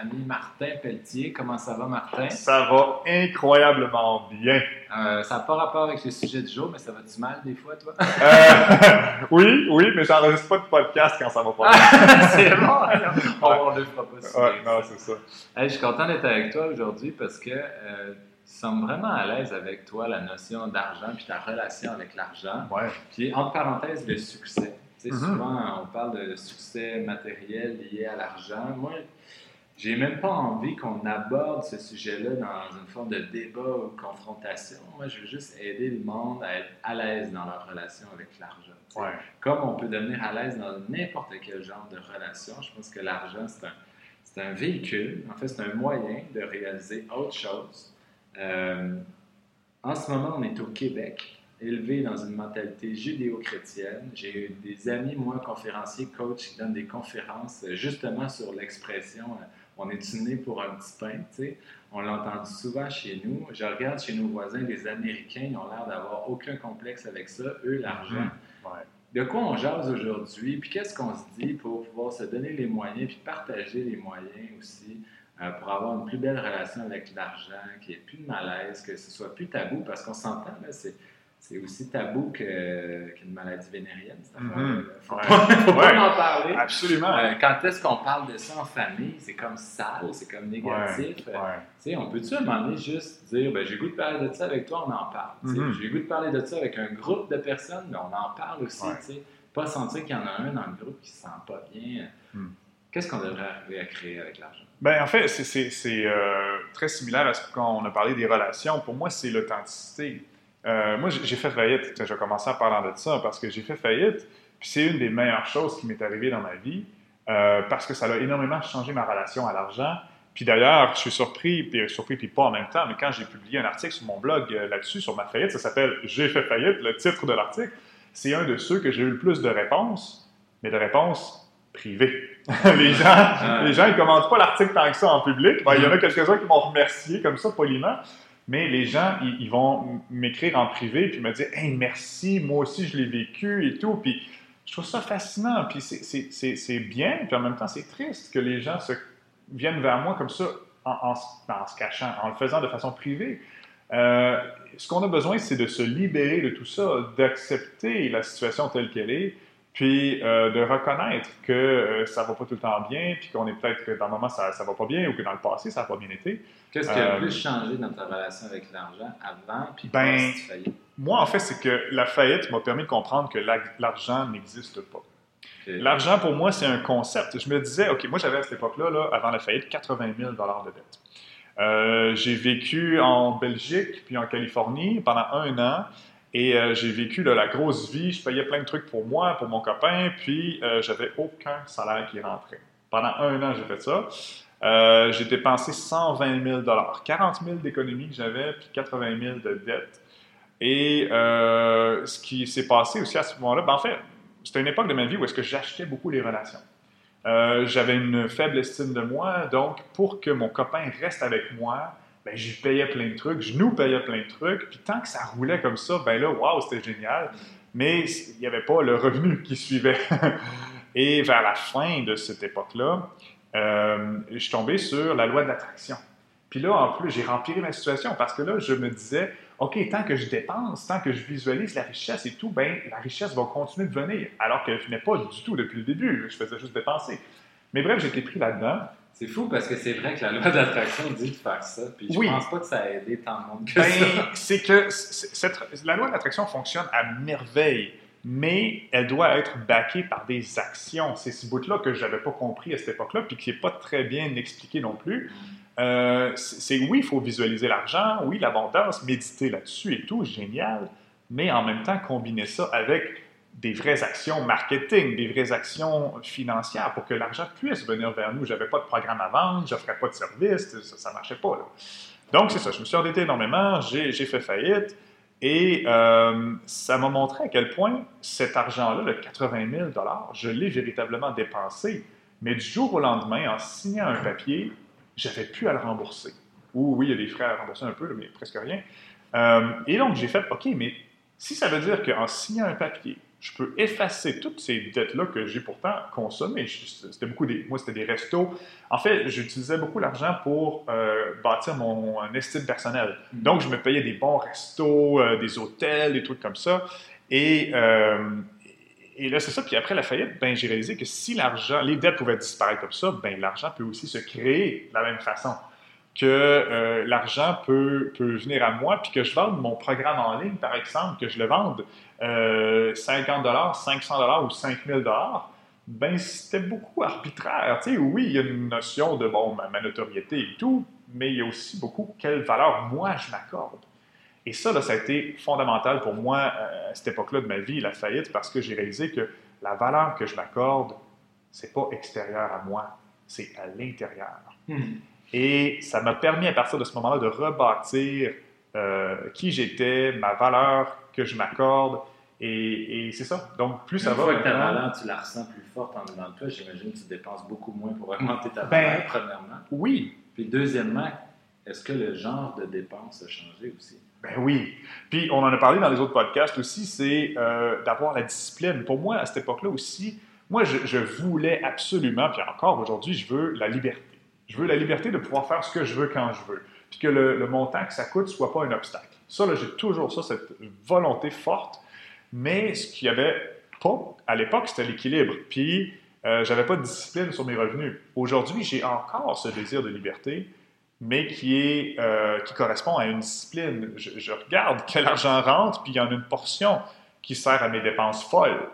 ami Martin Pelletier. Comment ça va, Martin? Ça va incroyablement bien. Euh, ça n'a pas rapport avec le sujet du jour, mais ça va-tu mal des fois, toi? Euh, oui, oui, mais j'enregistre pas de podcast quand ça va pas bien. c'est bon, on ne le fera pas. Ouais, non, c'est ça. Hey, je suis content d'être avec toi aujourd'hui parce que euh, sembles vraiment à l'aise avec toi, la notion d'argent puis ta relation avec l'argent. Ouais. Puis, entre parenthèses, le succès. Tu sais, Mhm. Souvent, on parle de succès matériel lié à l'argent. Moi, j'ai même pas envie qu'on aborde ce sujet-là dans une forme de débat ou confrontation. Moi, je veux juste aider le monde à être à l'aise dans leur relation avec l'argent. Ouais. Comme on peut devenir à l'aise dans n'importe quel genre de relation, je pense que l'argent, c'est un, c'est un véhicule. En fait, c'est un moyen de réaliser autre chose. Euh, en ce moment, on est au Québec, élevé dans une mentalité judéo-chrétienne. J'ai eu des amis, moi, conférenciers, coachs, qui donnent des conférences euh, justement sur l'expression euh, on est né pour un petit pain, tu sais. On l'a entendu souvent chez nous. Je regarde chez nos voisins, les Américains, ils ont l'air d'avoir aucun complexe avec ça. Eux, l'argent. Ouais. De quoi on jase aujourd'hui, puis qu'est-ce qu'on se dit pour pouvoir se donner les moyens, puis partager les moyens aussi, euh, pour avoir une plus belle relation avec l'argent, qu'il n'y ait plus de malaise, que ce soit plus tabou, parce qu'on s'entend, là, c'est, c'est aussi tabou qu'une maladie vénérienne, affaire-là. Mhm. Faut Ouais. pas en parler. Absolument. Euh, quand est-ce qu'on parle de ça en famille, c'est comme sale, c'est comme négatif. Euh, Ouais. on peut-tu à un moment donné juste dire, ben, j'ai goût de parler de ça avec toi, on en parle. Mhm. J'ai goût de parler de ça avec un groupe de personnes, mais on en parle aussi. Pas sentir qu'il y en a un dans le groupe qui se sent pas bien. Mhm. Qu'est-ce qu'on devrait arriver à créer avec l'argent? Ben, en fait, c'est, euh, très similaire à ce qu'on a parlé des relations. Pour moi, c'est l'authenticité. Euh, moi, j'ai fait faillite. Je vais commencer en parlant de ça parce que j'ai fait faillite. Puis c'est une des meilleures choses qui m'est arrivée dans ma vie euh, parce que ça a énormément changé ma relation à l'argent. Puis d'ailleurs, je suis surpris, puis surpris, puis pas en même temps, mais quand j'ai publié un article sur mon blog euh, là-dessus, sur ma faillite, ça s'appelle J'ai fait faillite, le titre de l'article, c'est un de ceux que j'ai eu le plus de réponses, mais de réponses privées. les gens, les gens, ils commentent pas l'article tant que ça en public. Ben, il y en a quelques-uns qui m'ont remercié comme ça, poliment. Mais les gens, ils, vont m'écrire en privé puis me dire Hey, merci, moi aussi je l'ai vécu et tout. Puis je trouve ça fascinant. Puis c'est- bien, puis en même temps, c'est triste que les gens viennent vers moi comme ça en, en se cachant, en le faisant de façon privée. Euh, ce qu'on a besoin, c'est de se libérer de tout ça, d'accepter la situation telle qu'elle est, puis euh, de reconnaître que euh, ça va pas tout le temps bien, puis qu'on est peut-être que dans le moment ça, ça va pas bien, ou que dans le passé ça n'a pas bien été. Qu'est-ce qui a Euh, le plus changé dans ta relation avec l'argent avant, puis Ben, post-faillite? Moi, en fait, c'est que la faillite m'a permis de comprendre que la- l'argent n'existe pas. L'argent, pour moi, c'est un concept. Je me disais, OK, moi, j'avais à cette époque-là, là, avant la faillite, 80 000 de dette. Euh, j'ai vécu en Belgique, puis en Californie pendant un an, et euh, j'ai vécu là, la grosse vie. Je payais plein de trucs pour moi, pour mon copain, puis euh, j'avais aucun salaire qui rentrait. Pendant un an, j'ai fait ça. Euh, j'ai dépensé 120 000 40 000 d'économies que j'avais, puis 80 000 de dettes. Et euh, ce qui s'est passé aussi à ce moment-là, ben en fait, c'était une époque de ma vie où est-ce que j'achetais beaucoup les relations. Euh, j'avais une faible estime de moi, donc pour que mon copain reste avec moi, ben, je payais plein de trucs, je nous payais plein de trucs, puis tant que ça roulait comme ça, ben là, waouh, c'était génial, mais il n'y avait pas le revenu qui suivait. Et vers la fin de cette époque-là, euh, je suis tombé sur la loi de l'attraction. Puis là, en plus, j'ai rempli ma situation parce que là, je me disais, OK, tant que je dépense, tant que je visualise la richesse et tout, ben la richesse va continuer de venir. Alors qu'elle ne venait pas du tout depuis le début. Je faisais juste dépenser. Mais bref, j'étais pris là-dedans. C'est fou parce que c'est vrai que la loi d'attraction dit de faire ça, puis je Oui. pense pas que ça a aidé tant de monde que Ben, ça. c'est que cette- la loi de l'attraction fonctionne à merveille, mais elle doit être backée par des actions. C'est ce bout-là que je n'avais pas compris à cette époque-là, puis qui n'est pas très bien expliqué non plus. Euh, c'est oui, il faut visualiser l'argent, oui, l'abondance, méditer là-dessus et tout, génial, mais en même temps, combiner ça avec des vraies actions marketing, des vraies actions financières pour que l'argent puisse venir vers nous. J'avais pas de programme à vendre, je n'offrais pas de service, ça ne marchait pas. Donc, c'est ça, je me suis endetté énormément, j'ai fait faillite, et euh, ça m'a montré à quel point cet argent-là, le 80 000 je l'ai véritablement dépensé, mais du jour au lendemain, en signant un papier, j'avais plus à le rembourser. Ou oui, il y a des frais à rembourser un peu, mais presque rien. Euh, et donc, j'ai fait, OK, mais si ça veut dire qu'en signant un papier, je peux effacer toutes ces dettes-là que j'ai pourtant consommées. C'était beaucoup des, moi, c'était des restos. En fait, j'utilisais beaucoup l'argent pour euh, bâtir mon estime personnelle. Mm-hmm. Donc, je me payais des bons restos, euh, des hôtels, des trucs comme ça. Et, euh, et là, c'est ça. Puis après la faillite, ben, j'ai réalisé que si l'argent, les dettes pouvaient disparaître comme ça, ben, l'argent peut aussi se créer de la même façon que l'argent peut, peut venir à moi, puis que je vende mon programme en ligne, par exemple, que je le vende 50 dollars, 500 dollars ou 5000 dollars, ben c'était beaucoup arbitraire. Tu oui, il y a une notion de bon ma, notoriété et tout, mais il y a aussi beaucoup quelle valeur moi je m'accorde. Et ça, là, ça a été fondamental pour moi euh, à cette époque-là de ma vie, la faillite, parce que j'ai réalisé que la valeur que je m'accorde, c'est pas extérieur à moi, c'est à l'intérieur. Hmm. Et ça m'a permis à partir de ce moment-là de rebâtir euh, qui j'étais, ma valeur que je m'accorde. Et, c'est ça. Donc, plus ça va. Une fois que ta valeur, tu la ressens plus forte en dedans de toi, j'imagine que tu dépenses beaucoup moins pour augmenter ta ben, valeur, premièrement. Oui. Puis, deuxièmement, est-ce que le genre de dépense a changé aussi? Ben oui. Puis, on en a parlé dans les autres podcasts aussi, c'est euh, d'avoir la discipline. Pour moi, à cette époque-là aussi, moi, je, je voulais absolument, puis encore aujourd'hui, je veux la liberté. Je veux la liberté de pouvoir faire ce que je veux quand je veux puis que le, montant que ça coûte ne soit pas un obstacle. Ça, là, j'ai toujours ça, cette volonté forte, mais ce qu'il y avait pas à l'époque, c'était l'équilibre. Puis, euh, j'avais pas de discipline sur mes revenus. Aujourd'hui, j'ai encore ce désir de liberté, mais qui, est, euh, qui correspond à une discipline. Je, regarde quel argent rentre, puis il y en a une portion qui sert à mes dépenses folles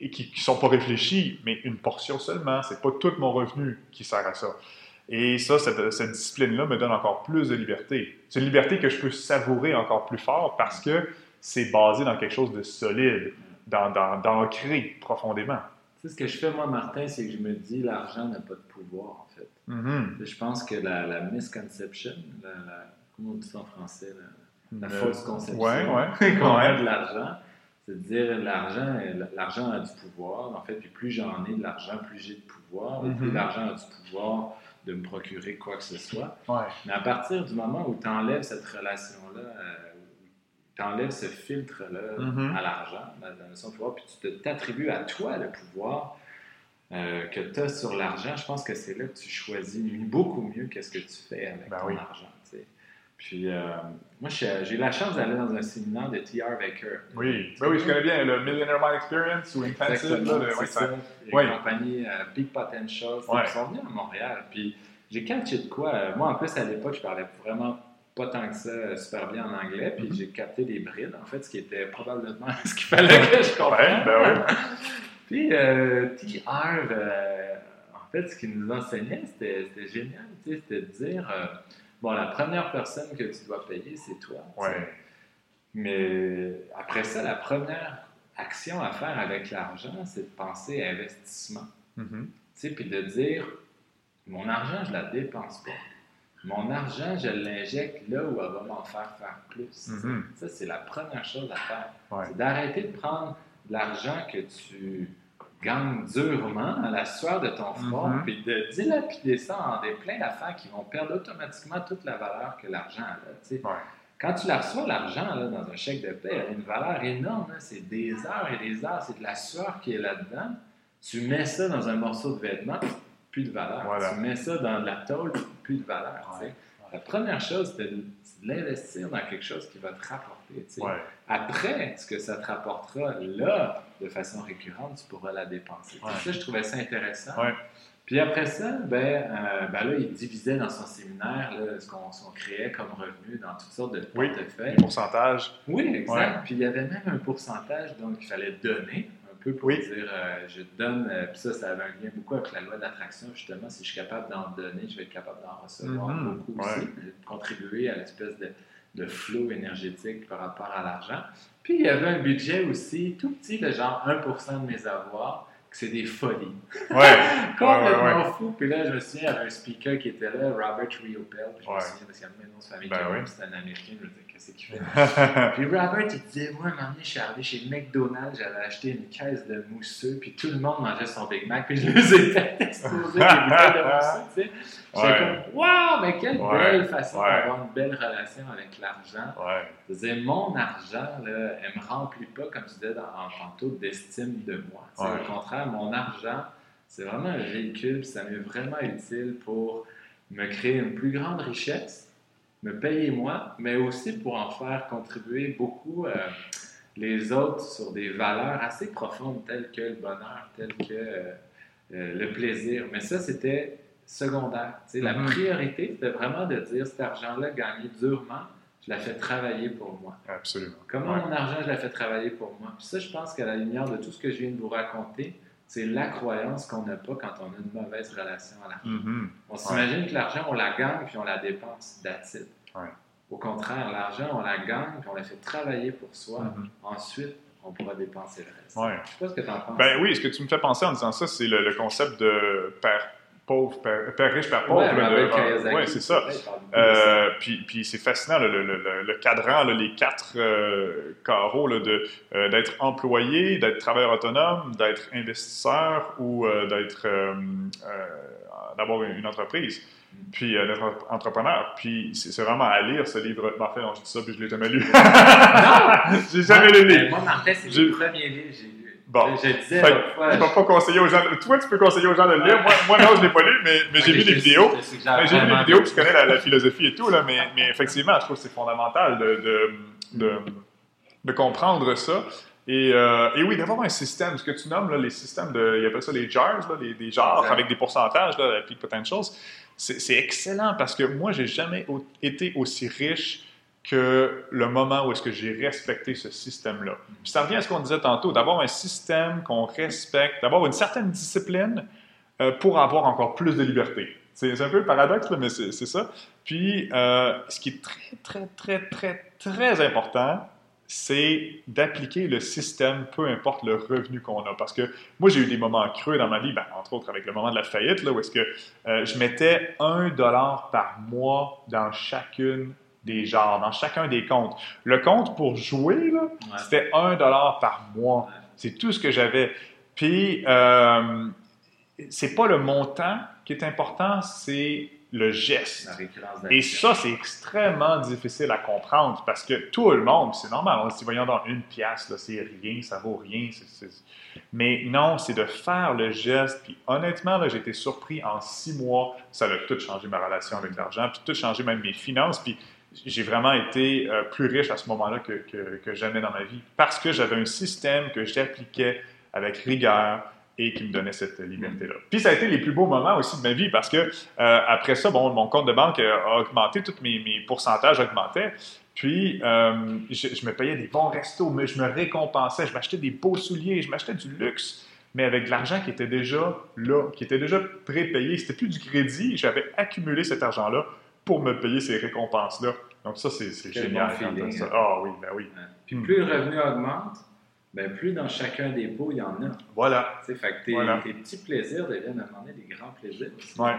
et qui ne sont pas réfléchies, mais une portion seulement. Ce n'est pas tout mon revenu qui sert à ça. Et ça, cette, discipline-là me donne encore plus de liberté. C'est une liberté que je peux savourer encore plus fort parce que c'est basé dans quelque chose de solide, d'ancré profondément. Tu sais, ce que je fais, moi, Martin, c'est que je me dis l'argent n'a pas de pouvoir, en fait. Mm-hmm. Je pense que la, misconception, la, comment on dit ça en français, la, fausse conception ouais, qu'on a de l'argent, c'est de dire l'argent, l'argent a du pouvoir. En fait, puis plus j'en ai de l'argent, plus j'ai de pouvoir. Plus mm-hmm. l'argent a du pouvoir, de me procurer quoi que ce soit. Mais à partir du moment où tu enlèves cette relation-là, euh, tu enlèves ce filtre-là mm-hmm. à l'argent, la, notion de pouvoir, puis tu t'attribues à toi le pouvoir euh, que tu as sur l'argent, je pense que c'est là que tu choisis beaucoup mieux qu'est-ce que tu fais avec ben ton argent. Puis, euh, moi, j'ai eu la chance d'aller dans un séminaire de T.R. Baker. Oui, ben oui, je connais bien le Millionaire Mind Experience ou Intensive. Là, c'est ça. Une compagnie euh, Big Potential. Ils sont venus à Montréal. Puis, j'ai catché de quoi. Euh, moi, en plus, à l'époque, je parlais vraiment pas tant que ça super bien en anglais. Puis, mm-hmm. j'ai capté des brides, en fait, ce qui était probablement ce qu'il fallait que je comprenne. ben oui. Puis, T.R., en fait, ce qu'il nous enseignait, c'était génial. C'était de dire Bon, la première personne que tu dois payer, c'est toi. Ouais. Mais après ça, la première action à faire avec l'argent, c'est de penser à investissement. Mm-hmm. Tu sais, puis de dire, mon argent, je ne la dépense pas. Mon argent, je l'injecte là où elle va m'en faire faire plus. Mm-hmm. Ça, c'est la première chose à faire. C'est d'arrêter de prendre l'argent que tu gagne durement à la sueur de ton front, mm-hmm. puis de dilapider ça en des plein d'affaires qui vont perdre automatiquement toute la valeur que l'argent a. Quand tu la reçois, l'argent, dans un chèque de paie, elle a une valeur énorme. C'est des heures et des heures, c'est de la sueur qui est là-dedans. Tu mets ça dans un morceau de vêtement, plus de valeur. Tu mets ça dans de la tôle, plus de valeur. La première chose, c'est de, l'investir dans quelque chose qui va te rapporter. Après, ce que ça te rapportera là, de façon récurrente, tu pourras la dépenser. Ça, je trouvais ça intéressant. Puis après ça, ben, euh, ben, là, il divisait dans son séminaire ce qu'on créait comme revenu dans toutes sortes de portefeuilles. Oui, pourcentage. Oui, exact. Puis il y avait même un pourcentage donc il fallait donner un peu pour dire euh, je donne. Euh, puis ça, ça avait un lien beaucoup avec la loi d'attraction, justement. Si je suis capable d'en donner, je vais être capable d'en recevoir mm-hmm. beaucoup aussi, de contribuer à l'espèce de, de flot énergétique par rapport à l'argent. Puis il y avait un budget aussi tout petit, de genre 1% de mes avoirs, que c'est des folies. Ouais. Complètement fou. Puis là, je me souviens, il y avait un speaker qui était là, Robert Riopel. Puis je me souviens parce qu'il y a même nom de famille, ben c'était un Américain. Je me qu'est-ce qu'il fait? puis Robert, il disait, moi, un moment donné, je suis arrivé chez McDonald's, j'avais acheté une caisse de mousseux, puis tout le monde mangeait son Big Mac, puis je les ai fait exploser des bouteilles de mousseux, tu sais. J'étais Ouais. comme, waouh, mais quelle Ouais. belle façon Ouais. d'avoir une belle relation avec l'argent. Je disais, mon argent, là, elle me remplit pas, comme tu disais en tantôt, d'estime de moi. Au contraire, mon argent, c'est vraiment un véhicule, puis ça m'est vraiment utile pour me créer une plus grande richesse, me payer moi, mais aussi pour en faire contribuer beaucoup euh, les autres sur des valeurs assez profondes telles que le bonheur, telles que euh, euh, le plaisir. Mais ça, c'était secondaire. La Mhm. priorité, c'était vraiment de dire cet argent-là gagné durement, je l'ai fait travailler pour moi. Absolument. Comment Ouais. mon argent, je l'ai fait travailler pour moi? Puis ça, je pense qu'à la lumière de tout ce que je viens de vous raconter, c'est la croyance qu'on n'a pas quand on a une mauvaise relation à l'argent. Mhm. On s'imagine que l'argent, on la gagne puis on la dépense. That's it. Ouais. Au contraire, l'argent, on la gagne puis on la fait travailler pour soi. Mhm. Ensuite, on pourra dépenser le reste. Ouais. Je sais pas ce que tu en penses. Ben oui, ce que tu me fais penser en disant ça, c'est le, le concept de père pauvre, père, père riche, père pauvre. Ouais, c'est ça. Euh, puis, puis c'est fascinant, le, le- le- le cadran, là, les quatre euh, carreaux euh, d'être employé, d'être travailleur autonome, d'être investisseur ou euh, d'être, euh, d'avoir une, une entreprise, puis euh, d'être entrepreneur. Puis c'est, vraiment à lire ce livre. Ben, en fait, non, je dis ça, puis je l'ai jamais lu. Non! J'ai jamais lu le livre. Moi, Martin, c'est le premier livre que j'ai lu. Bon. Je, je disais Fait l'autre fois. Je ne vais pas conseiller aux gens. Toi, tu peux conseiller aux gens de le lire. Moi, moi non, je ne l'ai pas lu, mais, mais j'ai vu te- vidéos. j'ai vu les vraiment vidéos, puis je connais la, la philosophie et tout, là, mais, mais effectivement, je trouve que c'est fondamental de, de, de, de comprendre ça. Et, euh, et oui, d'avoir un système, ce que tu nommes, là, les systèmes de, ils appellent ça les jars, là, les, des genres avec des pourcentages, là, la peak potentials, c'est c'est excellent parce que moi, j'ai jamais au- été aussi riche que le moment où est-ce que j'ai respecté ce système-là. Puis ça revient à ce qu'on disait tantôt, d'avoir un système qu'on respecte, d'avoir une certaine discipline euh, pour avoir encore plus de liberté. C'est un peu le paradoxe, là, mais c'est c'est ça. Puis, euh, ce qui est très, très, très, très, très important, c'est d'appliquer le système, peu importe le revenu qu'on a. Parce que moi, j'ai eu des moments creux dans ma vie, ben, entre autres avec le moment de la faillite, là, où est-ce que euh, je mettais un dollar par mois dans chacune des genres, dans chacun des comptes. Le compte pour jouer, là, Ouais. c'était un dollar par mois. C'est tout ce que j'avais. Puis, euh, c'est pas le montant qui est important, c'est le geste. Et ça, c'est extrêmement difficile à comprendre parce que tout le monde, c'est normal, on se dit, voyons dans une pièce, là, c'est rien, ça vaut rien. Mais non, c'est de faire le geste. Puis honnêtement, là, j'ai été surpris en six mois. Ça a tout changé ma relation avec l'argent, puis tout changé même mes finances. Puis j'ai vraiment été euh, plus riche à ce moment-là que, que, que jamais dans ma vie parce que j'avais un système que j'appliquais avec rigueur et qui me donnait cette liberté-là. Puis ça a été les plus beaux moments aussi de ma vie parce que euh, après ça, bon, mon compte de banque euh, a augmenté, tous mes, mes pourcentages augmentaient. Puis, euh, je, je me payais des bons restos, mais je me récompensais, je m'achetais des beaux souliers, je m'achetais du luxe, mais avec de l'argent qui était déjà là, qui était déjà prépayé. C'était plus du crédit, j'avais accumulé cet argent-là pour me payer ces récompenses-là. Donc ça, c'est génial. bon hein. Ah oui, ben oui. Ouais. Puis plus le revenu augmente, ben plus dans chacun des pots, il y en a. Voilà. Tu sais, fait que tes, Voilà. tes petits plaisirs deviennent à un moment donné des grands plaisirs aussi. Ouais.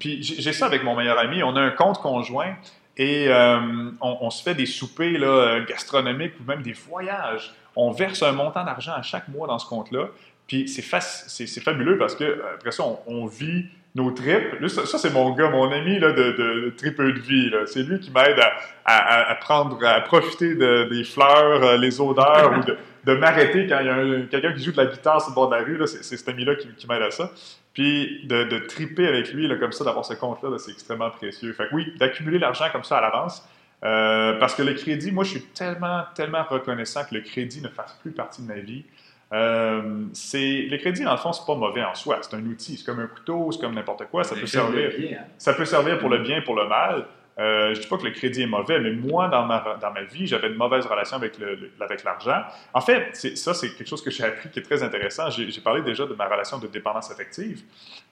Puis j'ai ça avec mon meilleur ami. On a un compte conjoint et euh, on, on se fait des soupers là, euh, gastronomiques ou même des voyages. On verse un montant d'argent à chaque mois dans ce compte-là. Puis c'est fabuleux parce que euh, après ça, on, on vit nos tripes. Là, ça, c'est mon gars, mon ami là, de, de, de de vie. C'est lui qui m'aide à, à- prendre, à profiter de- des fleurs, euh, les odeurs ou de, de m'arrêter quand il y a un- quelqu'un qui joue de la guitare sur le bord de la rue. C'est cet ami-là qui, qui m'aide à ça. Puis de, de triper avec lui, là, comme ça, d'avoir ce compte-là, là, c'est extrêmement précieux. Fait que oui, d'accumuler l'argent comme ça à l'avance. euh, parce que le crédit, moi, je suis tellement, tellement reconnaissant que le crédit ne fasse plus partie de ma vie. Euh, c'est le crédit, dans le fond, c'est pas mauvais en soi. C'est un outil. C'est comme un couteau, c'est comme n'importe quoi. Ça peut servir. pied, hein. Ça peut servir pour le bien et pour le mal. Euh, je ne dis pas que le crédit est mauvais, mais moi, dans ma, dans ma vie, j'avais une mauvaise relation avec, le, le- avec l'argent. En fait, c'est- ça, c'est quelque chose que j'ai appris qui est très intéressant. J'ai parlé déjà de ma relation de dépendance affective.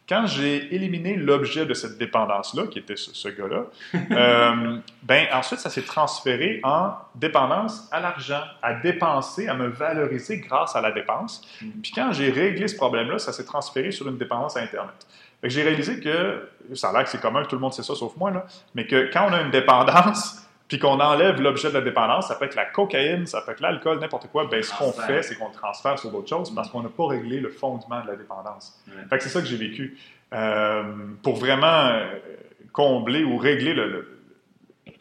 Quand j'ai éliminé l'objet de cette dépendance-là, qui était ce, ce gars-là, euh, ben, ensuite, ça s'est transféré en dépendance à l'argent, à dépenser, à me valoriser grâce à la dépense. Puis quand j'ai réglé ce problème-là, ça s'est transféré sur une dépendance à Internet. J'ai réalisé que, ça a l'air que c'est commun, tout le monde sait ça sauf moi, là, mais que quand on a une dépendance, puis qu'on enlève l'objet de la dépendance, ça peut être la cocaïne, ça peut être l'alcool, n'importe quoi, ben, ce qu'on fait, c'est qu'on le transfère sur d'autres choses parce qu'on n'a pas réglé le fondement de la dépendance. Fait que c'est ça que j'ai vécu. Euh, pour vraiment euh, combler ou régler le,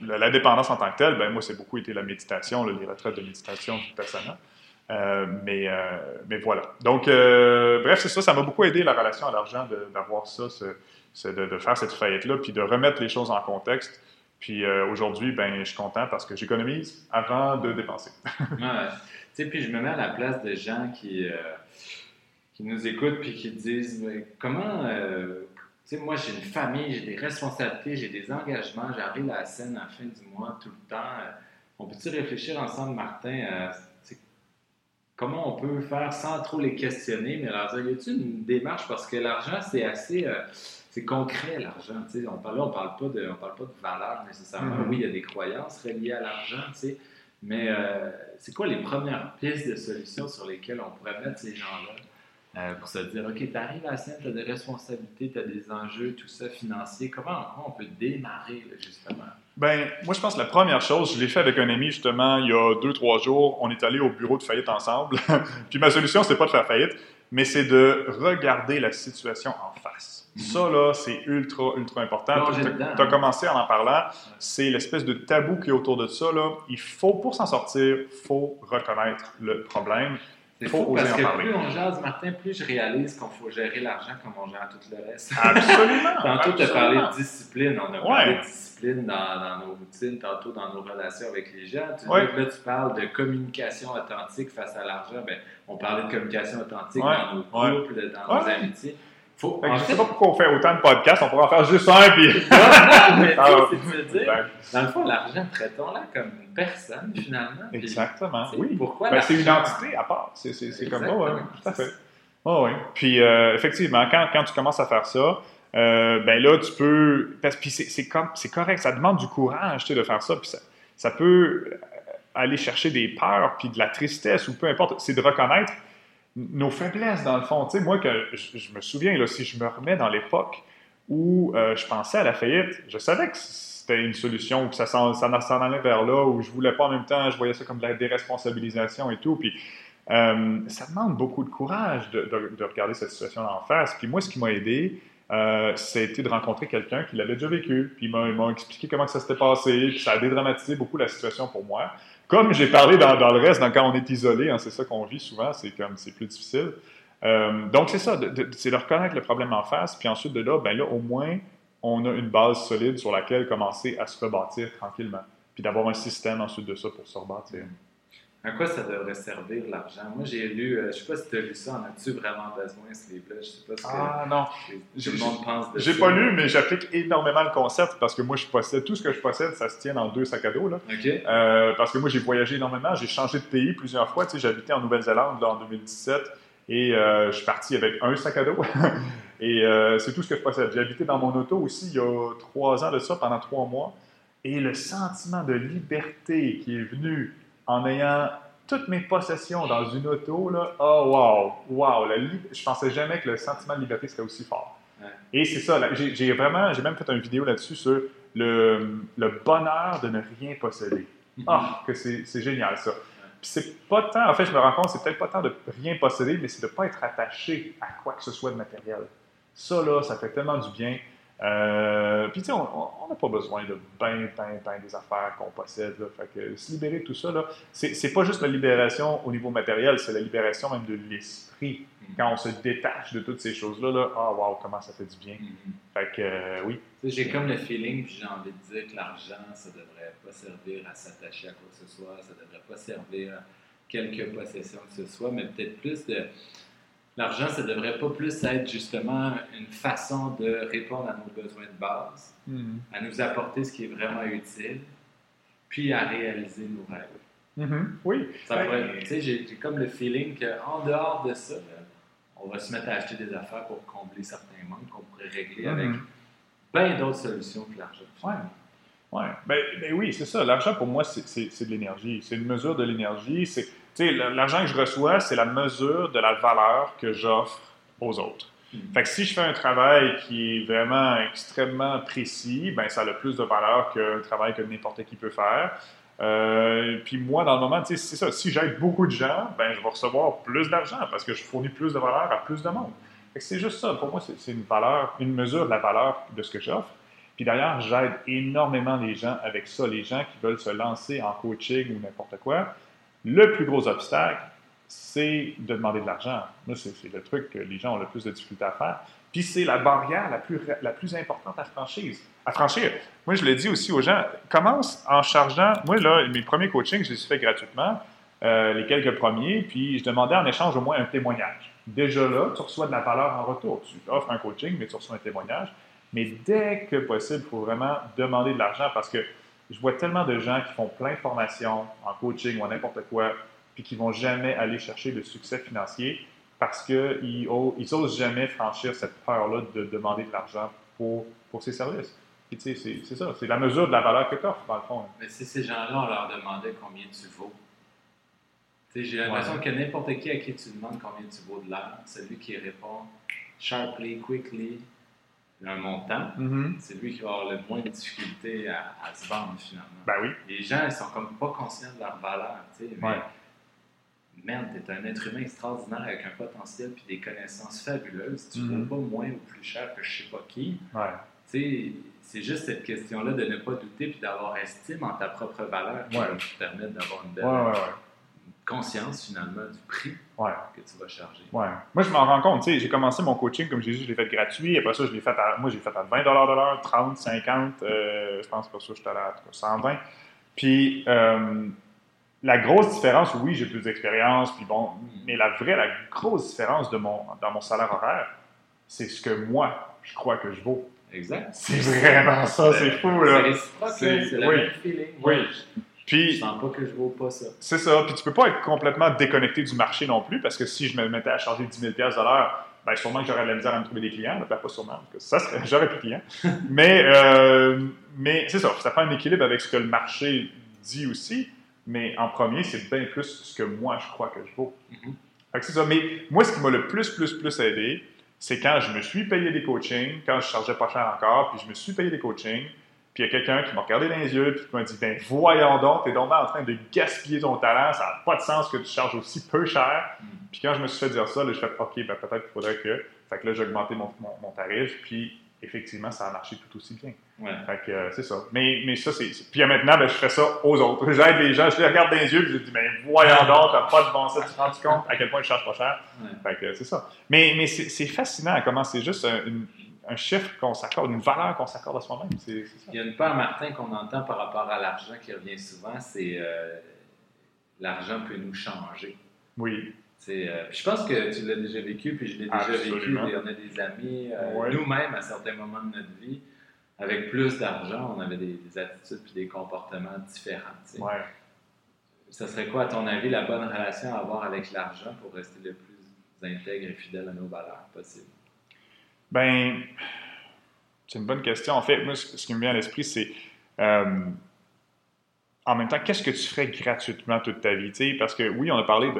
la dépendance en tant que telle, ben, moi, c'est beaucoup été la méditation, les retraites de méditation personnelle. Euh, mais, euh, mais voilà. Donc, bref, c'est ça, ça m'a beaucoup aidé la relation à l'argent d'avoir ça, de, faire cette faillite-là, puis de remettre les choses en contexte. Puis euh, aujourd'hui, ben, je suis content parce que j'économise avant de dépenser. ouais. Puis je me mets à la place de gens qui, euh, qui nous écoutent puis qui disent comment. Euh, tu sais, moi, j'ai une famille, j'ai des responsabilités, j'ai des engagements, j'arrive à la scène à fin du mois tout le temps. On peut-tu réfléchir ensemble, Martin, à comment on peut faire sans trop les questionner, mais alors, y a-t-il une démarche? Parce que l'argent, c'est assez c'est concret l'argent. On parle, on parle pas de, on parle pas de valeur nécessairement. Mm-hmm. Oui, il y a des croyances reliées à l'argent, mais euh, c'est quoi les premières pistes de solutions sur lesquelles on pourrait mettre ces gens-là? Euh, pour se dire, OK, tu arrives à scène, tu as des responsabilités, tu as des enjeux, tout ça, financiers. Comment, on peut démarrer, justement? Ben, moi, je pense que la première chose, je l'ai fait avec un ami, justement, il y a deux, trois jours. On est allé au bureau de faillite ensemble. Puis ma solution, c'est pas de faire faillite, mais c'est de regarder la situation en face. Ça, là, c'est ultra, ultra important. Tu as, commencé en en parlant. C'est l'espèce de tabou qui est autour de ça. Là. Il faut, pour s'en sortir, faut reconnaître le problème. Faut oser parce que parler. Plus on jase, Martin, plus je réalise qu'on faut gérer l'argent comme on gère tout le reste. Absolument. tantôt, tu as parlé de discipline. On a parlé de discipline dans, dans, nos routines, tantôt dans nos relations avec les gens. Tu, Là, tu parles de communication authentique face à l'argent. Ben, on parlait de communication authentique dans nos couples, dans nos amitiés. Faut, je ne sais pas pourquoi on fait autant de podcasts, on pourrait en faire juste un. Puis... non, mais ah, c'est dire, dans le fond, l'argent, traitons-la comme une personne, finalement. Exactement, oui. Pourquoi ben, C'est une entité à part. C'est comme ça, oui, tout à fait. Oh, oui. Puis, euh, effectivement, quand, quand, tu commences à faire ça, euh, ben là, tu peux. Parce, puis c'est correct, ça demande du courage de faire ça. Puis ça, ça peut aller chercher des peurs, puis de la tristesse, ou peu importe. C'est de reconnaître nos faiblesses, dans le fond. Tu sais, moi, que je, me souviens, là, si je me remets dans l'époque où euh, je pensais à la faillite, je savais que c'était une solution, que ça s'en allait vers là, où je voulais pas en même temps, je voyais ça comme de la déresponsabilisation et tout. Puis euh, ça demande beaucoup de courage de, regarder cette situation en face. Puis moi, ce qui m'a aidé, euh, été de rencontrer quelqu'un qui l'avait déjà vécu. Puis ils m'ont expliqué comment ça s'était passé. Puis ça a dédramatisé beaucoup la situation pour moi. Comme j'ai parlé dans, le reste, quand on est isolé, hein, c'est ça qu'on vit souvent, c'est comme c'est plus difficile. Euh, donc c'est ça, c'est de reconnaître le problème en face, puis ensuite de là, ben là, au moins, on a une base solide sur laquelle commencer à se rebâtir tranquillement, puis d'avoir un système ensuite de ça pour se rebâtir. À quoi ça devrait servir l'argent? Moi, j'ai lu, euh, je ne sais pas si tu as lu ça, en as-tu vraiment besoin, ce livre-là? Je sais pas ce que ah, non. tout le monde pense de J'ai pas lu, mais j'applique énormément le concept parce que moi, je possède, tout ce que je possède, ça se tient dans deux sacs à dos. Là. Euh, parce que moi, j'ai voyagé énormément, j'ai changé de pays plusieurs fois. Tu sais, j'habitais en Nouvelle-Zélande en 2017 et euh, je suis parti avec un sac à dos. et c'est tout ce que je possède. J'ai habité dans mon auto aussi il y a trois ans de ça, pendant trois mois. Et le sentiment de liberté qui est venu en ayant toutes mes possessions dans une auto, là, oh wow, wow, la je pensais jamais que le sentiment de liberté serait aussi fort. Et c'est ça, j'ai vraiment, j'ai même fait une vidéo là-dessus sur le, le, bonheur de ne rien posséder. Mm-hmm. Ah, que c'est génial ça. Puis c'est pas tant, en fait, je me rends compte, c'est peut-être pas tant de rien posséder, mais c'est de ne pas être attaché à quoi que ce soit de matériel. Ça, là, ça fait tellement du bien. Euh, puis, tu sais, on n'a pas besoin de ben, ben, ben des affaires qu'on possède. Là. Fait que se libérer de tout ça, là, c'est, pas juste la libération au niveau matériel, c'est la libération même de l'esprit. Mm-hmm. Quand on se détache de toutes ces choses-là, là, ah, wow, comment ça fait du bien. Mm-hmm. Fait que, euh, oui. J'ai comme le feeling, puis j'ai envie de dire que l'argent, ça devrait pas servir à s'attacher à quoi que ce soit, ça devrait pas servir à quelques possessions que ce soit, mais peut-être plus de l'argent, ça devrait pas plus être justement une façon de répondre à nos besoins de base, mm-hmm. à nous apporter ce qui est vraiment utile, puis à réaliser nos rêves. Mm-hmm. Oui. j'ai comme le feeling qu'en dehors de ça, on va se mettre à acheter des affaires pour combler certains manques qu'on pourrait régler mm-hmm. avec bien d'autres solutions que l'argent. Oui. Ouais. Ben, ben, oui, c'est ça. L'argent, pour moi, c'est de l'énergie. C'est une mesure de l'énergie. C'est L'argent que je reçois, c'est la mesure de la valeur que j'offre aux autres. Mhm. Fait que si je fais un travail qui est vraiment extrêmement précis, ben ça a plus de valeur qu'un travail que n'importe qui peut faire. Euh, puis moi, dans le moment, tu sais, c'est ça. Si j'aide beaucoup de gens, ben je vais recevoir plus d'argent parce que je fournis plus de valeur à plus de monde. C'est juste ça. Pour moi, c'est c'est une valeur, une mesure de la valeur de ce que j'offre. Puis d'ailleurs, j'aide énormément les gens avec ça, les gens qui veulent se lancer en coaching ou n'importe quoi. Le plus gros obstacle, c'est de demander de l'argent. C'est le truc que les gens ont le plus de difficulté à faire. Puis c'est la barrière la plus, la plus importante à franchir. À franchir. Moi, je le dis aussi aux gens, commence en chargeant. Moi, là, mes premiers coachings, je les ai fait gratuitement, euh, les quelques premiers, puis je demandais en échange au moins un témoignage. Déjà là, tu reçois de la valeur en retour. Tu offres un coaching, mais tu reçois un témoignage. Mais dès que possible, il faut vraiment demander de l'argent parce que je vois tellement de gens qui font plein de formations en coaching ou en n'importe quoi, puis qui vont jamais aller chercher de succès financier parce qu'ils n'osent jamais franchir cette peur-là de demander de l'argent pour, pour ses services. Puis tu sais, c'est- ça, c'est la mesure de la valeur que tu offres, dans le fond. Mais si ces gens-là, on leur demandait combien tu vaux. Tu sais, J'ai l'impression Ouais. que n'importe qui à qui tu demandes combien tu vaux de l'heure, celui qui répond sharply, quickly, un montant, c'est lui qui va avoir le moins de difficulté à, à se vendre finalement. Ben oui. Les gens, ils sont comme pas conscients de leur valeur, tu sais, mais Ouais. merde, t'es un être humain extraordinaire avec un potentiel puis des connaissances fabuleuses. Tu Mhm. vaux pas moins ou plus cher que je sais pas qui. Ouais. Tu sais, c'est juste cette question-là de ne pas douter puis d'avoir estime en ta propre valeur qui Ouais. va te permettre d'avoir une belle. Conscience finalement du prix Ouais. que tu vas charger. Ouais. Moi, je m'en rends compte. tu sais, J'ai commencé mon coaching, comme j'ai dit, je l'ai fait gratuit. Après ça, je l'ai fait à, moi, j'ai fait à 20 de l'heure, 30, 50, euh, je pense que ça, j'étais allé à 120. Puis, euh, la grosse différence, oui, j'ai plus d'expérience, puis bon, mais la vraie, la grosse différence de mon, dans mon salaire horaire, c'est ce que moi, je crois que je vaux. Exact. C'est vraiment ça, c'est fou, C'est là. C'est- le oui. même feeling. Oui. Je- Je Puis, sens pas que je vaux pas ça. C'est ça. Puis tu peux pas être complètement déconnecté du marché non plus, parce que si je me mettais à charger 10 000 de l'heure, ben sûrement que j'aurais de la misère à me trouver des clients. Ben, pas sûrement, parce que ça serait, j'aurais plus de clients. mais euh, mais c'est ça. Ça prend un équilibre avec ce que le marché dit aussi. Mais en premier, c'est bien plus ce que moi, je crois que je vaux. Mhm. Fait que c'est ça. Mais moi, ce qui m'a le plus, plus, plus aidé, c'est quand je me suis payé des coachings, quand je chargeais pas cher encore, puis je me suis payé des coachings, puis il y a quelqu'un qui m'a regardé dans les yeux, puis qui m'a dit Ben voyons donc, t'es donc en train de gaspiller ton talent, ça n'a pas de sens que tu charges aussi peu cher. Mm. Puis quand je me suis fait dire ça, là, je fais OK, ben peut-être qu'il faudrait que. Fait que là, j'ai augmenté mon, mon, mon tarif, puis effectivement, ça a marché tout aussi bien. Ouais. Fait que euh, c'est ça. Mais, mais ça, c'est. Puis maintenant, ben, je fais ça aux autres. J'aide les gens, je les regarde dans les yeux, puis je dis Ben voyons donc, t'as pas de bon sens, tu te rends compte à quel point je charge pas cher? Ouais. Fait que c'est ça. Mais, mais c'est c'est fascinant comment c'est juste un, une- un chiffre qu'on s'accorde, une valeur qu'on s'accorde à soi-même. Il y a une peur, Martin, qu'on entend par rapport à l'argent qui revient souvent, c'est euh, l'argent peut nous changer. Oui. C'est, euh, je pense que tu l'as déjà vécu, puis je l'ai déjà vécu. et On a des amis, euh, Ouais. nous-mêmes, à certains moments de notre vie, avec plus d'argent, on avait des, des attitudes puis des comportements différents. Ouais. Ça serait quoi, à ton avis, la bonne relation à avoir avec l'argent pour rester le plus intègre et fidèle à nos valeurs possible? Ben, c'est une bonne question. En fait, moi, ce qui me vient à l'esprit, c'est euh, en même temps, qu'est-ce que tu ferais gratuitement toute ta vie? tu sais? Parce que oui, on a parlé,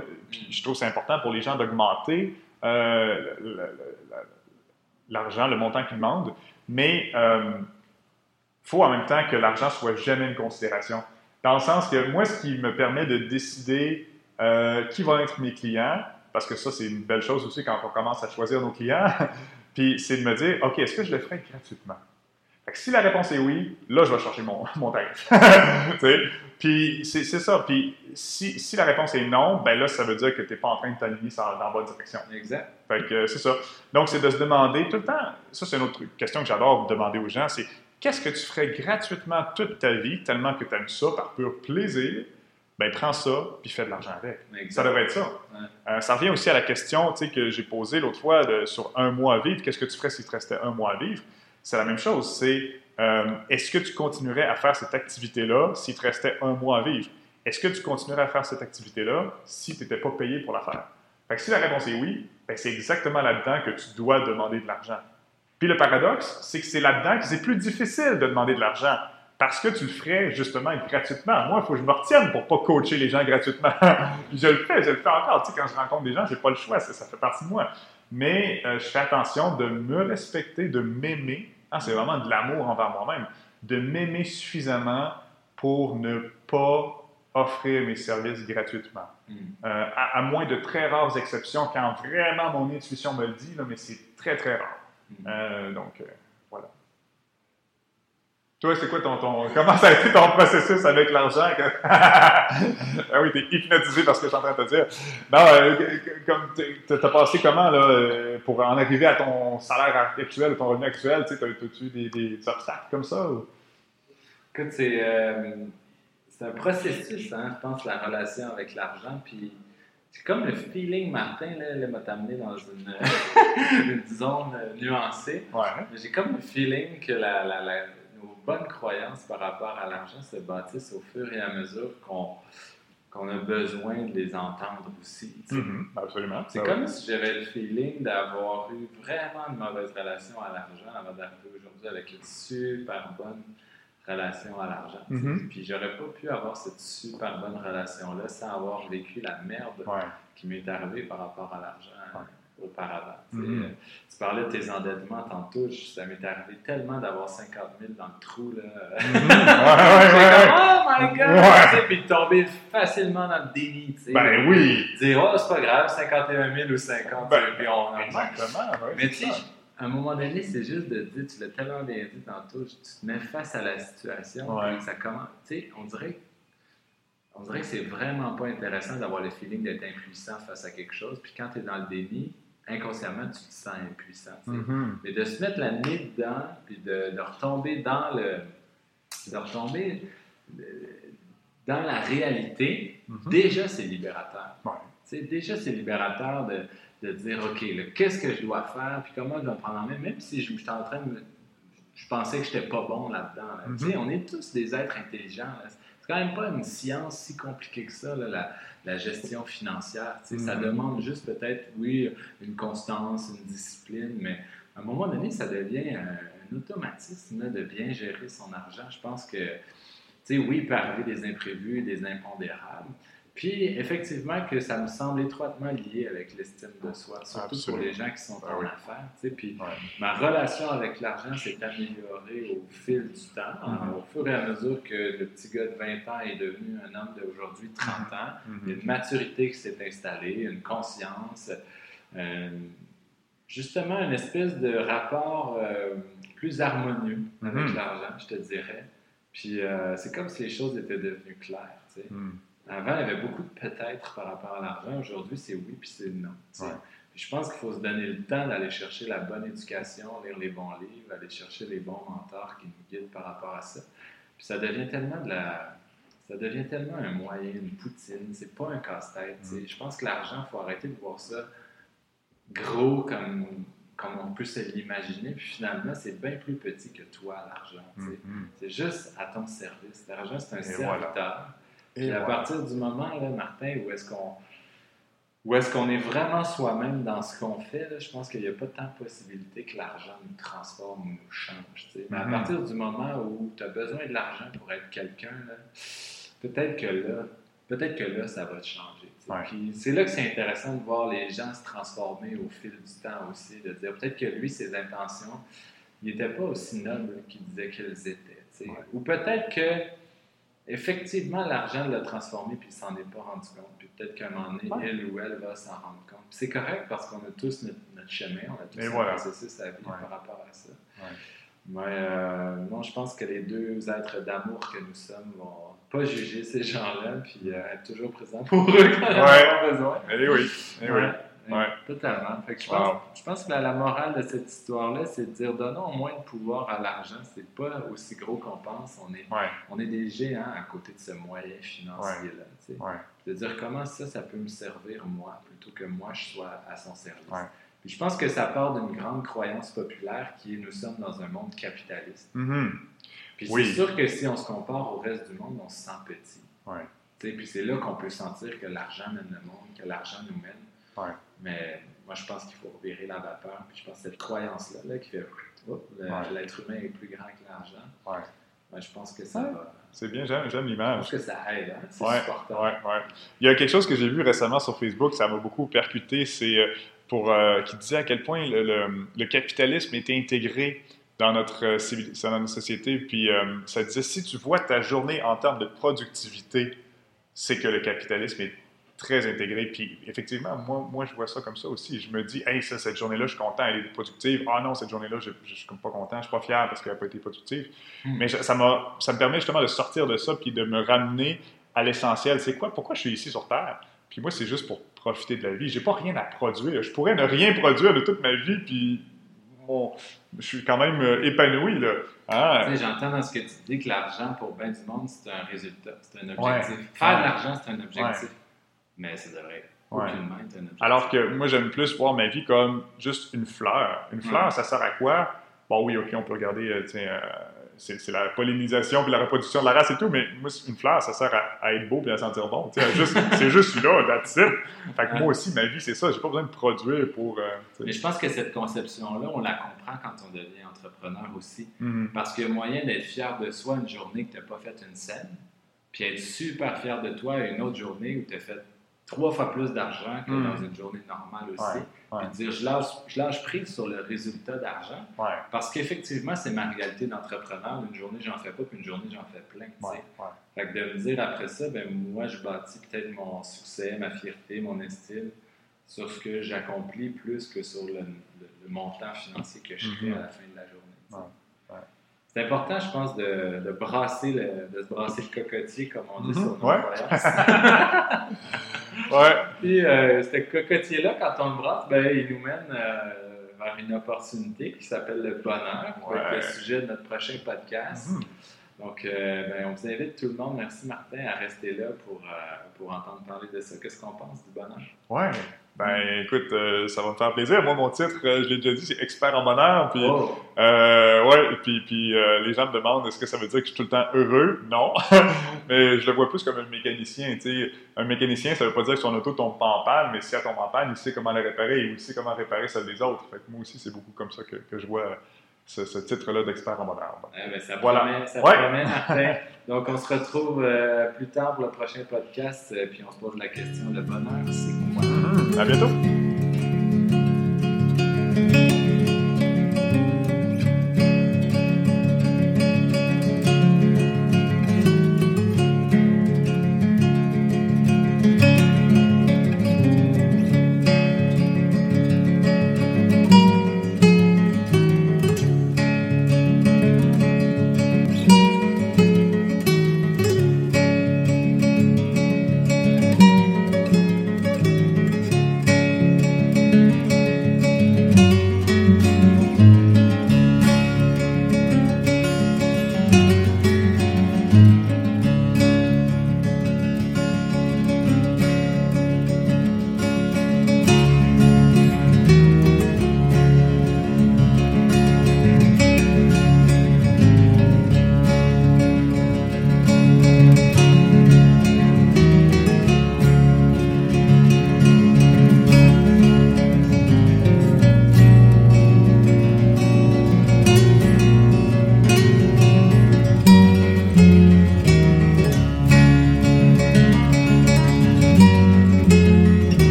je trouve que c'est important pour les gens d'augmenter euh, l'argent, le montant qu'ils demandent, mais il faut en même temps que l'argent soit jamais une considération. Dans le sens que moi, ce qui me permet de décider euh, qui vont être mes clients, parce que ça, c'est une belle chose aussi quand on commence à choisir nos clients, puis c'est de me dire, OK, est-ce que je le ferais gratuitement? Fait que si la réponse est oui, là, je vais chercher mon, mon tarif. Puis c'est ça. Puis si, si la réponse est non, ben là, ça veut dire que tu n'es pas en train de t'aligner dans dans la bonne direction. Exact. Fait que c'est ça. Donc, c'est de se demander tout le temps, ça c'est une autre question que j'adore demander aux gens, c'est qu'est-ce que tu ferais gratuitement toute ta vie, tellement que tu aimes ça par pur plaisir, ben prends ça, puis fais de l'argent avec. Ça devrait être ça. Ouais. Euh, ça revient aussi à la question que j'ai posée l'autre fois de- sur un mois à vivre. Qu'est-ce que tu ferais s'il te restait un mois à vivre? C'est la même chose. C'est euh, est-ce que tu continuerais à faire cette activité-là s'il te restait un mois à vivre? Est-ce que tu continuerais à faire cette activité-là si tu n'étais pas payé pour la faire? Fait que si la réponse est oui, ben c'est exactement là-dedans que tu dois demander de l'argent. Puis le paradoxe, c'est que c'est là-dedans que c'est plus difficile de demander de l'argent parce que tu le ferais justement gratuitement. Moi, il faut que je me retienne pour pas coacher les gens gratuitement. Puis je le fais, je le fais encore. Tu sais, quand je rencontre des gens, j'ai pas le choix, ça, ça fait partie de moi. Mais euh, je fais attention de me respecter, de m'aimer. Ah, c'est vraiment de l'amour envers moi-même. De m'aimer suffisamment pour ne pas offrir mes services gratuitement. Mm. Euh, à, à moins de très rares exceptions, quand vraiment mon intuition me le dit, là, mais c'est très, très rare. Mm. Euh, donc. Toi, c'est quoi ton, ton- Comment ça a été ton processus avec l'argent? ah oui, t'es hypnotisé par ce que je suis en train de te dire. Non, euh, t'as passé comment, là, euh, pour en arriver à ton salaire actuel, ton revenu actuel? Tu sais, t'as- t'as-tu des, des obstacles comme ça? ou? Écoute, c'est euh, c'est un processus, hein, je pense, la relation avec l'argent. Puis c'est comme le feeling, Martin, là, là, m'a amené dans une, une zone euh, nuancée. Ouais. J'ai comme le feeling que la, la- la- nos bonnes croyances par rapport à l'argent se bâtissent au fur et à mesure qu'on qu'on a besoin de les entendre aussi. Mhm, absolument. C'est Ça, comme oui. si j'avais le feeling d'avoir eu vraiment une mauvaise relation à l'argent avant d'arriver aujourd'hui avec une super bonne relation à l'argent. sais. Mhm. Puis j'aurais pas pu avoir cette super bonne relation-là sans avoir vécu la merde Ouais. qui m'est arrivée par rapport à l'argent Ouais. Auparavant. Mhm. Euh, Tu parlais de tes endettements tantôt, ça m'est arrivé tellement d'avoir 50 000 dans le trou. Là. Mhm. ouais, ouais, ouais, oh my god! Puis de tomber facilement dans le déni. Ben oui. Dire, oh, c'est pas grave, 51 000 ou 50, Ben, puis on en Exactement. Mais tu à un moment donné, c'est juste de dire, tu l'as tellement bien dit tantôt, tu te mets face à la situation, Ouais. ça commence. Tu sais, on dirait, on dirait que c'est vraiment pas intéressant d'avoir le feeling d'être impuissant face à quelque chose, puis quand tu es dans le déni, inconsciemment, tu te sens impuissant. Mhm. Mais de se mettre la nez dedans, puis de, de retomber dans le. de retomber euh, dans la réalité, Mhm. déjà c'est libérateur. Ouais. Déjà c'est libérateur de, de dire OK, qu'est-ce que je dois faire, puis comment je dois me prendre en main, même si je, j'étais en train de me- Je pensais que j'étais pas bon là-dedans. là. Mhm. on est tous des êtres intelligents. là. C'est quand même pas une science si compliquée que ça, là, la, la gestion financière. Ça Mhm. demande juste peut-être, oui, une constance, une discipline, mais à un moment donné, ça devient un, un automatisme là, de bien gérer son argent. Je pense que, tu sais, oui, il peut arriver des imprévus, des impondérables. Puis, effectivement, que ça me semble étroitement lié avec l'estime de soi, surtout Absolument. pour les gens qui sont Ah en affaires. tu sais. Puis, Ouais. ma relation avec l'argent s'est améliorée au fil du temps, hein, Mhm. au fur et à mesure que le petit gars de 20 ans est devenu un homme d'aujourd'hui 30 ans. Il y a une maturité qui s'est installée, une conscience, euh, justement une espèce de rapport euh, plus harmonieux avec Mhm. l'argent, je te dirais. Puis euh, c'est comme si les choses étaient devenues claires. tu sais. Mhm. Avant, il y avait beaucoup de peut-être par rapport à l'argent. Aujourd'hui, c'est oui puis c'est non. Ouais. Puis je pense qu'il faut se donner le temps d'aller chercher la bonne éducation, lire les bons livres, aller chercher les bons mentors qui nous guident par rapport à ça. Puis ça devient tellement de la. Ça devient tellement un moyen, une poutine. C'est pas un casse-tête. sais. Je pense que l'argent, il faut arrêter de voir ça gros comme, comme on peut se l'imaginer. Puis finalement, c'est bien plus petit que toi, l'argent. sais. Mhm. C'est juste à ton service. L'argent, c'est un Et serviteur. Et à partir du moment, là, Martin, où est-ce qu'on où est-ce qu'on est vraiment soi-même dans ce qu'on fait, là, je pense qu'il n'y a pas tant de possibilité que l'argent nous transforme ou nous change. Mais à Mhm. partir du moment où tu as besoin de l'argent pour être quelqu'un, peut-être que là, peut-être que là, ça va te changer. Ouais. C'est là que c'est intéressant de voir les gens se transformer au fil du temps aussi, de dire peut-être que lui, ses intentions, il n'était pas aussi noble qu'il disait qu'elles étaient. Ouais. Ou peut-être que effectivement, l'argent l'a transformé puis il s'en est pas rendu compte. Puis peut-être qu'à un moment donné, Ouais. il ou elle va s'en rendre compte. C'est correct parce qu'on a tous notre, notre chemin, on a tous un voilà. processus à vivre Ouais. par rapport à ça. Ouais. Mais euh, non, je pense que les deux êtres d'amour que nous sommes vont pas juger ces gens-là puis euh, être toujours présents pour eux quand ils en ont besoin. Eh oui. Eh oui. Ouais, Ouais. Totalement. Fait que je, Wow. pense, je pense que la, la morale de cette histoire-là, c'est de dire donnons moins de pouvoir à l'argent. C'est pas aussi gros qu'on pense. On est, Ouais. on est des géants à côté de ce moyen financier-là. tu sais. Ouais. De dire comment ça, ça peut me servir moi, plutôt que moi, je sois à son service. Ouais. Puis je pense que ça part d'une grande croyance populaire qui est nous sommes dans un monde capitaliste. Mhm. Puis Oui. c'est sûr que si on se compare au reste du monde, on se sent petit. Ouais. Puis c'est là qu'on peut sentir que l'argent mène le monde, que l'argent nous mène. Ouais. Mais moi, je pense qu'il faut virer la vapeur. Puis je pense que cette croyance-là, là, qui fait Ouais. l'être humain est plus grand que l'argent, Ouais. moi, je pense que ça Ouais. va. C'est bien, j'aime, j'aime Je l'image. pense que ça aide. Hein? C'est Ouais, supportable. ouais, ouais. Il y a quelque chose que j'ai vu récemment sur Facebook, ça m'a beaucoup percuté, c'est euh, pour, euh, qui disait à quel point le, le, capitalisme était intégré dans notre, dans notre société. Puis ça disait, si tu vois ta journée en termes de productivité, c'est que le capitalisme est très intégré. Puis effectivement, moi, moi, je vois ça comme ça aussi. Je me dis, hey, ça, cette journée-là, je suis content, elle est productive. Ah non, cette journée-là, je, je, suis comme pas content, je suis pas fier parce qu'elle n'a pas été productive. Hmm. Mais ça, ça me permet justement de sortir de ça puis de me ramener à l'essentiel. C'est quoi, pourquoi je suis ici sur Terre? Puis moi, c'est juste pour profiter de la vie. J'ai pas rien à produire. Je pourrais ne rien produire de toute ma vie, puis bon, je suis quand même euh, épanoui. Là. Ah. J'entends dans ce que tu dis que l'argent, pour bien du monde, c'est un résultat, c'est un objectif. Faire de l'argent, c'est un objectif mais ça devrait objectif. Alors que moi, j'aime plus voir ma vie comme juste une fleur. Une fleur, ça sert à quoi? Bon, oui, OK, on peut regarder, euh, tiens, euh, c'est la pollinisation puis la reproduction de la race et tout, mais moi, une fleur, ça sert à, être beau et à sentir bon. c'est juste là, that's it. Fait que moi aussi, ma vie, c'est ça. J'ai pas besoin de produire pour. Euh, mais je pense que cette conception-là, on la comprend quand on devient entrepreneur aussi. Mm-hmm. Parce qu'il y a moyen d'être fier de soi une journée que tu n'as pas fait une scène, puis être super fier de toi une autre journée où tu as fait trois fois plus d'argent que dans hmm. une journée normale aussi. Puis dire, je lâche, je lâche prise sur le résultat d'argent. Parce qu'effectivement, c'est ma réalité d'entrepreneur. Une journée, j'en fais pas, puis une journée, j'en fais plein. Fait que de me dire après ça, ben, moi, je bâtis peut-être mon succès, ma fierté, mon estime sur ce que j'accomplis plus que sur le, montant financier que je fais mm-hmm. à la fin de la journée. C'est important, je pense, de, de brasser le, de se brasser le cocotier, comme on dit mm-hmm. sur nos ouais. Puis, euh, ce cocotier-là, quand on le brasse, ben, il nous mène euh, vers une opportunité qui s'appelle le bonheur, qui va être le sujet de notre prochain podcast. Mm-hmm. Donc, euh, ben, on vous invite tout le monde, merci Martin, à rester là pour, pour entendre parler de ça. Qu'est-ce qu'on pense du bonheur? Ouais. Ben, écoute, euh, ça va me faire plaisir. Moi, mon titre, euh, je l'ai déjà dit, c'est expert en bonheur. Puis, oh. euh, ouais, puis, puis les gens me demandent est-ce que ça veut dire que je suis tout le temps heureux? Non, mais je le vois plus comme un mécanicien. Tu sais, un mécanicien, ça veut pas dire que son auto tombe pas en panne, mais si elle tombe en panne, il sait comment la réparer et il sait comment réparer celle des autres. Fait que moi aussi, c'est beaucoup comme ça que, que je vois ce, titre-là d'expert en bonheur. Eh ben, ça promet, ça promet, Martin. Donc, on se retrouve euh, plus tard pour le prochain podcast, euh, puis on se pose la question de bonheur, c'est quoi? Mm-hmm. À bientôt!